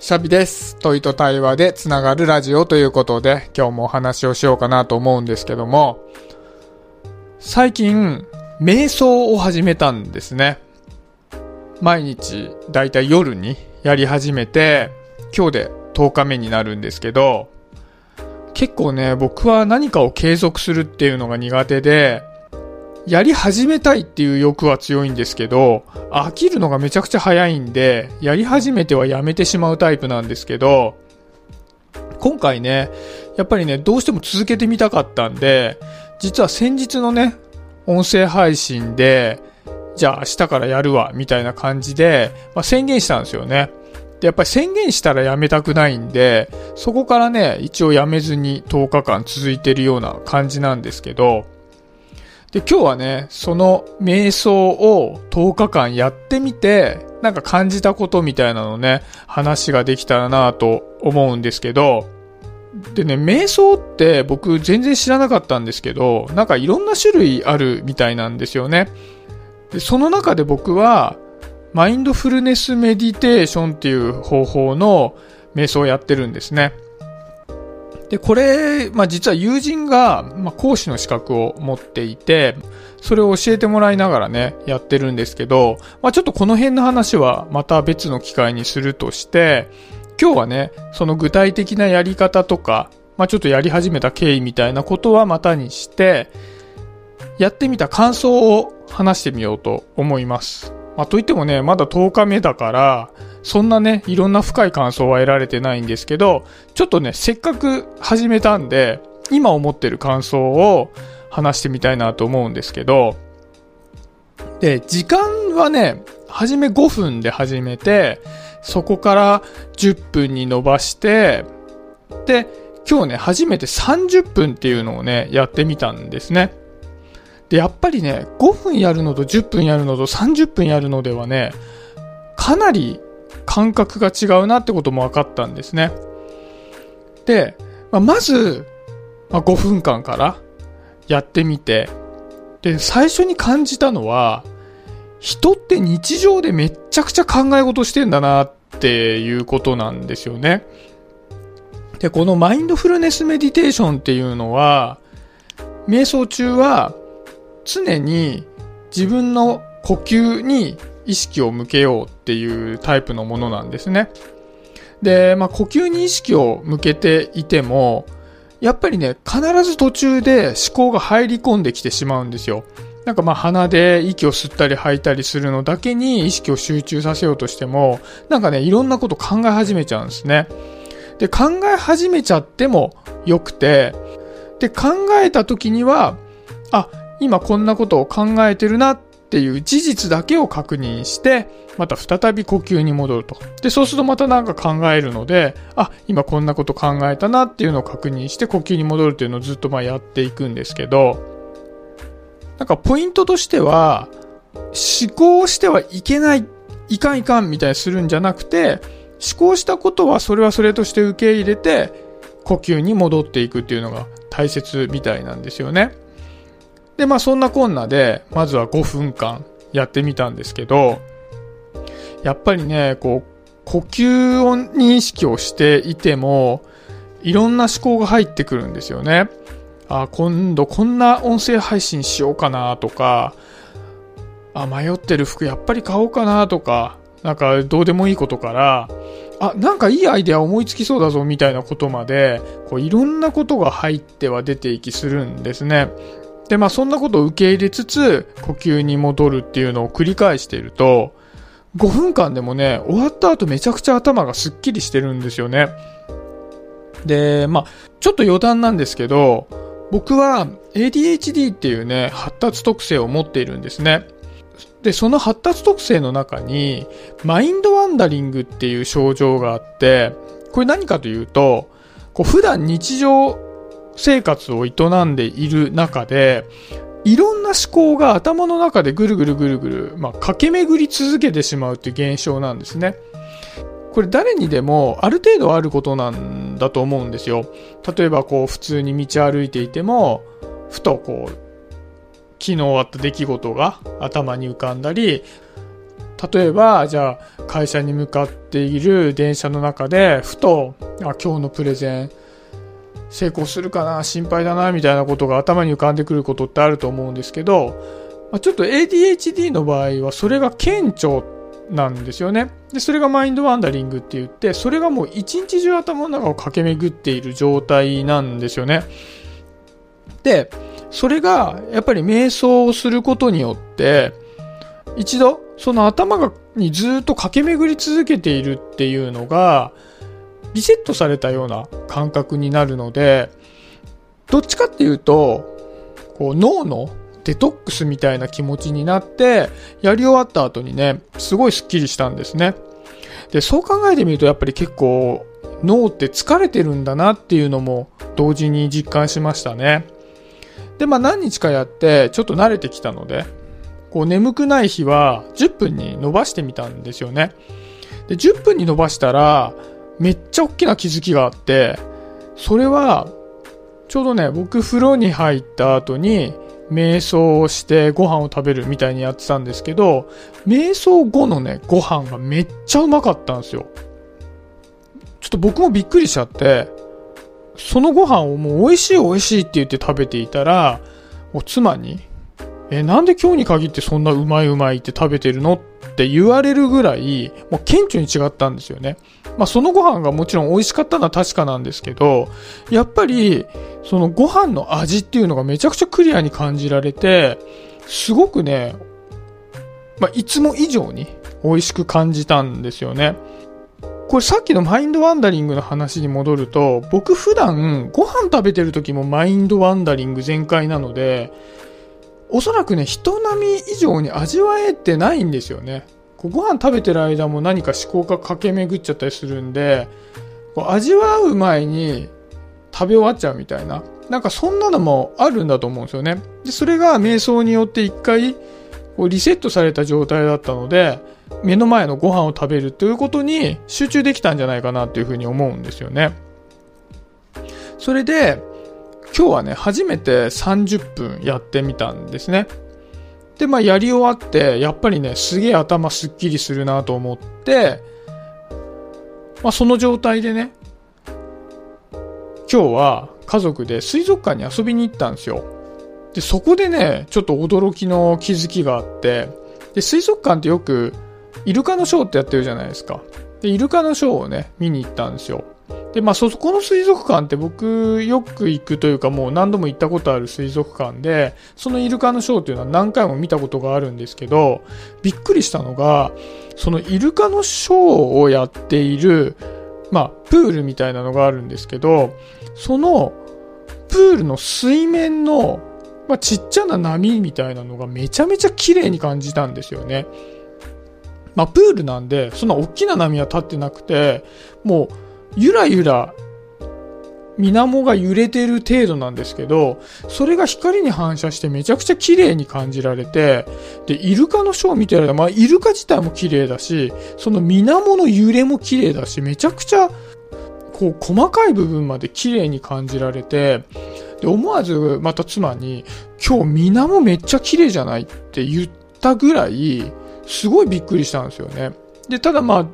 シャビです。問いと対話でつながるラジオということで、今日もお話をしようかなと思うんですけども、最近、瞑想を始めたんですね。毎日、だいたい夜にやり始めて、今日で10日目になるんですけど、結構ね、僕は何かを継続するっていうのが苦手で、やり始めたいっていう欲は強いんですけど、飽きるのがめちゃくちゃ早いんで、やり始めてはやめてしまうタイプなんですけど、今回ね、やっぱりね、どうしても続けてみたかったんで、実は先日のね、音声配信で、じゃあ明日からやるわ、みたいな感じで、まあ、宣言したんですよね。で、やっぱり宣言したらやめたくないんで、そこからね、一応やめずに10日間続いてるような感じなんですけど、で、今日はね、その瞑想を10日間やってみて、なんか感じたことみたいなのね、話ができたらなと思うんですけど、でね、瞑想って僕全然知らなかったんですけど、なんかいろんな種類あるみたいなんですよね。で、その中で僕は、マインドフルネスメディテーションっていう方法の瞑想をやってるんですね。で、これ、まあ、実は友人が、まあ、講師の資格を持っていて、それを教えてもらいながらね、やってるんですけど、まあ、ちょっとこの辺の話はまた別の機会にするとして、今日はね、その具体的なやり方とか、まあ、ちょっとやり始めた経緯みたいなことはまたにして、やってみた感想を話してみようと思います。まあ、といってもね、まだ10日目だから、そんなね、いろんな深い感想は得られてないんですけど、ちょっとね、せっかく始めたんで、今思ってる感想を話してみたいなと思うんですけど、で、時間はね、初め5分で始めて、そこから10分に伸ばして、で、今日ね、初めて30分っていうのをね、やってみたんですね。で、やっぱりね、5分やるのと10分やるのと30分やるのではね、かなり感覚が違うなってことも分かったんですね。で、まあ、まず、まあ、5分間からやってみて、で、最初に感じたのは、人って日常でめっちゃくちゃ考え事してんだなっていうことなんですよね。で、このマインドフルネスメディテーションっていうのは、瞑想中は常に自分の呼吸に意識を向けようっていうタイプのものなんですね。で、まあ、呼吸に意識を向けていても、やっぱりね、必ず途中で思考が入り込んできてしまうんですよ。なんかまあ鼻で息を吸ったり吐いたりするのだけに意識を集中させようとしても、なんかね、いろんなこと考え始めちゃうんですね。で、考え始めちゃってもよくて、で、考えた時には、あ、今こんなことを考えてるなっっていう事実だけを確認して、また再び呼吸に戻ると。で、そうするとまたなんか考えるので、あ、今こんなこと考えたなっていうのを確認して呼吸に戻るっていうのをずっとまあやっていくんですけど、なんかポイントとしては、思考してはいけない、いかんいかんみたいにするんじゃなくて、思考したことはそれはそれとして受け入れて、呼吸に戻っていくっていうのが大切みたいなんですよね。で、まあそんなこんなで、まずは5分間やってみたんですけど、やっぱりね、こう、呼吸を認識をしていても、いろんな思考が入ってくるんですよね。あ、今度こんな音声配信しようかなとか、あ、迷ってる服やっぱり買おうかなとか、なんかどうでもいいことから、あ、なんかいいアイデア思いつきそうだぞみたいなことまで、こういろんなことが入っては出ていきするんですね。で、まあそんなことを受け入れつつ、呼吸に戻るっていうのを繰り返していると、5分間でもね、終わった後めちゃくちゃ頭がスッキリしてるんですよね。で、まあちょっと余談なんですけど、僕は ADHD っていうね、発達特性を持っているんですね。で、その発達特性の中に、マインドワンダリングっていう症状があって、これ何かというと、こう普段日常生活を営んでいる中で、いろんな思考が頭の中でぐるぐるぐるぐる、まあ、駆け巡り続けてしまうっていう現象なんですね。これ誰にでもある程度あることなんだと思うんですよ。例えばこう普通に道歩いていても、ふとこう、昨日あった出来事が頭に浮かんだり、例えば、じゃあ、会社に向かっている電車の中で、ふと、あ、今日のプレゼン、成功するかな、心配だな、みたいなことが頭に浮かんでくることってあると思うんですけど、まあ、ちょっと ADHD の場合は、それが顕著なんですよね。で、それがマインドワンダリングって言って、それがもう一日中頭の中を駆け巡っている状態なんですよね。で、それが、やっぱり瞑想をすることによって、一度、その頭がにずっと駆け巡り続けているっていうのが、リセットされたような感覚になるので、どっちかっていうと、こう脳のデトックスみたいな気持ちになって、やり終わった後にね、すごいスッキリしたんですね。で、そう考えてみるとやっぱり結構脳って疲れてるんだなっていうのも同時に実感しましたね。で、まあ何日かやってちょっと慣れてきたので、こう眠くない日は10分に伸ばしてみたんですよね。で、10分に伸ばしたらめっちゃ大きな気づきがあって、それはちょうどね、僕風呂に入った後に瞑想をしてご飯を食べるみたいにやってたんですけど、瞑想後のね、ご飯がめっちゃうまかったんですよ。ちょっと僕もびっくりしちゃって、そのご飯をもう美味しい美味しいって言って食べていたら、もう妻に、え、なんで今日に限ってそんなうまいうまいって食べてるの？っって言われるぐらい、もう顕著に違ったんですよね。まあそのご飯がもちろん美味しかったのは確かなんですけど、やっぱり、そのご飯の味っていうのがめちゃくちゃクリアに感じられて、すごくね、まあいつも以上に美味しく感じたんですよね。これさっきのマインドワンダリングの話に戻ると、僕普段ご飯食べてる時もマインドワンダリング全開なので、おそらくね、人並み以上に味わえてないんですよね。こうご飯食べてる間も何か思考が駆け巡っちゃったりするんで、こう味わう前に食べ終わっちゃうみたいな。なんかそんなのもあるんだと思うんですよね。で、それが瞑想によって一回こうリセットされた状態だったので、目の前のご飯を食べるということに集中できたんじゃないかなっていうふうに思うんですよね。それで、今日はね、初めて30分やってみたんですね。で、まあやり終わって、やっぱりね、すげえ頭すっきりするなと思って、まあその状態でね、今日は家族で水族館に遊びに行ったんですよ。で、そこでね、ちょっと驚きの気づきがあって、で、水族館ってよく、イルカのショーってやってるじゃないですか。で、イルカのショーをね、見に行ったんですよ。で、まあ、そこの水族館って僕よく行くというかもう何度も行ったことある水族館で、そのイルカのショーっていうのは何回も見たことがあるんですけど、びっくりしたのが、そのイルカのショーをやっている、まあ、プールみたいなのがあるんですけど、そのプールの水面の、まあ、ちっちゃな波みたいなのがめちゃめちゃ綺麗に感じたんですよね。まあ、プールなんで、そんな大きな波は立ってなくて、もう、ゆらゆら、水面が揺れてる程度なんですけど、それが光に反射してめちゃくちゃ綺麗に感じられて、で、イルカのショー見てるまあ、イルカ自体も綺麗だし、その水面の揺れも綺麗だし、めちゃくちゃ、こう、細かい部分まで綺麗に感じられて、で、思わずまた妻に、今日水面めっちゃ綺麗じゃないって言ったぐらい、すごいびっくりしたんですよね。で、ただまあ、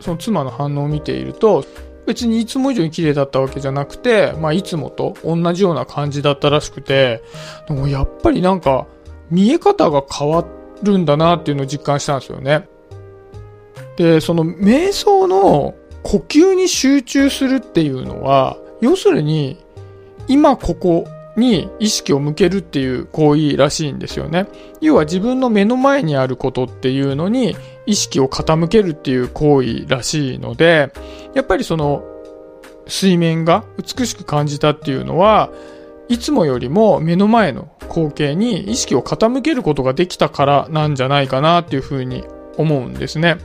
その妻の反応を見ていると、別にいつも以上に綺麗だったわけじゃなくて、まあいつもと同じような感じだったらしくて、でもやっぱりなんか見え方が変わるんだなっていうのを実感したんですよね。で、その瞑想の呼吸に集中するっていうのは、要するに今ここに意識を向けるっていう行為らしいんですよね。要は自分の目の前にあることっていうのに意識を傾けるっていう行為らしいので、やっぱりその水面が美しく感じたっていうのは、いつもよりも目の前の光景に意識を傾けることができたからなんじゃないかなっていうふうに思うんですね。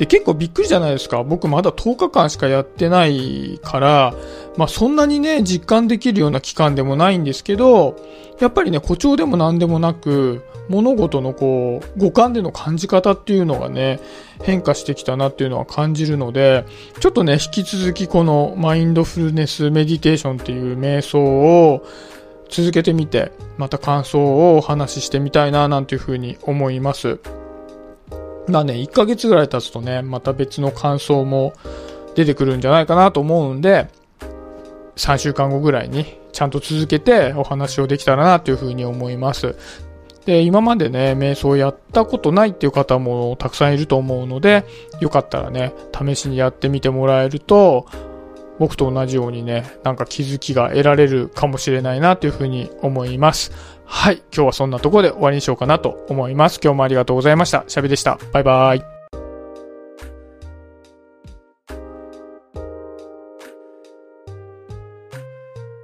で、結構びっくりじゃないですか。僕まだ10日間しかやってないから、まあそんなにね、実感できるような期間でもないんですけど、やっぱりね、誇張でも何でもなく、物事のこう、五感での感じ方っていうのがね、変化してきたなっていうのは感じるので、ちょっとね、引き続きこのマインドフルネスメディテーションっていう瞑想を続けてみて、また感想をお話ししてみたいななんていうふうに思います。まあね、1ヶ月ぐらい経つとね、また別の感想も出てくるんじゃないかなと思うんで、3週間後ぐらいにちゃんと続けてお話をできたらなというふうに思います。で、今までね、瞑想やったことないっていう方もたくさんいると思うので、よかったらね、試しにやってみてもらえると、僕と同じようにね、なんか気づきが得られるかもしれないなというふうに思います。はい。今日はそんなところで終わりにしようかなと思います。今日もありがとうございました。シャビでした。バイバイ。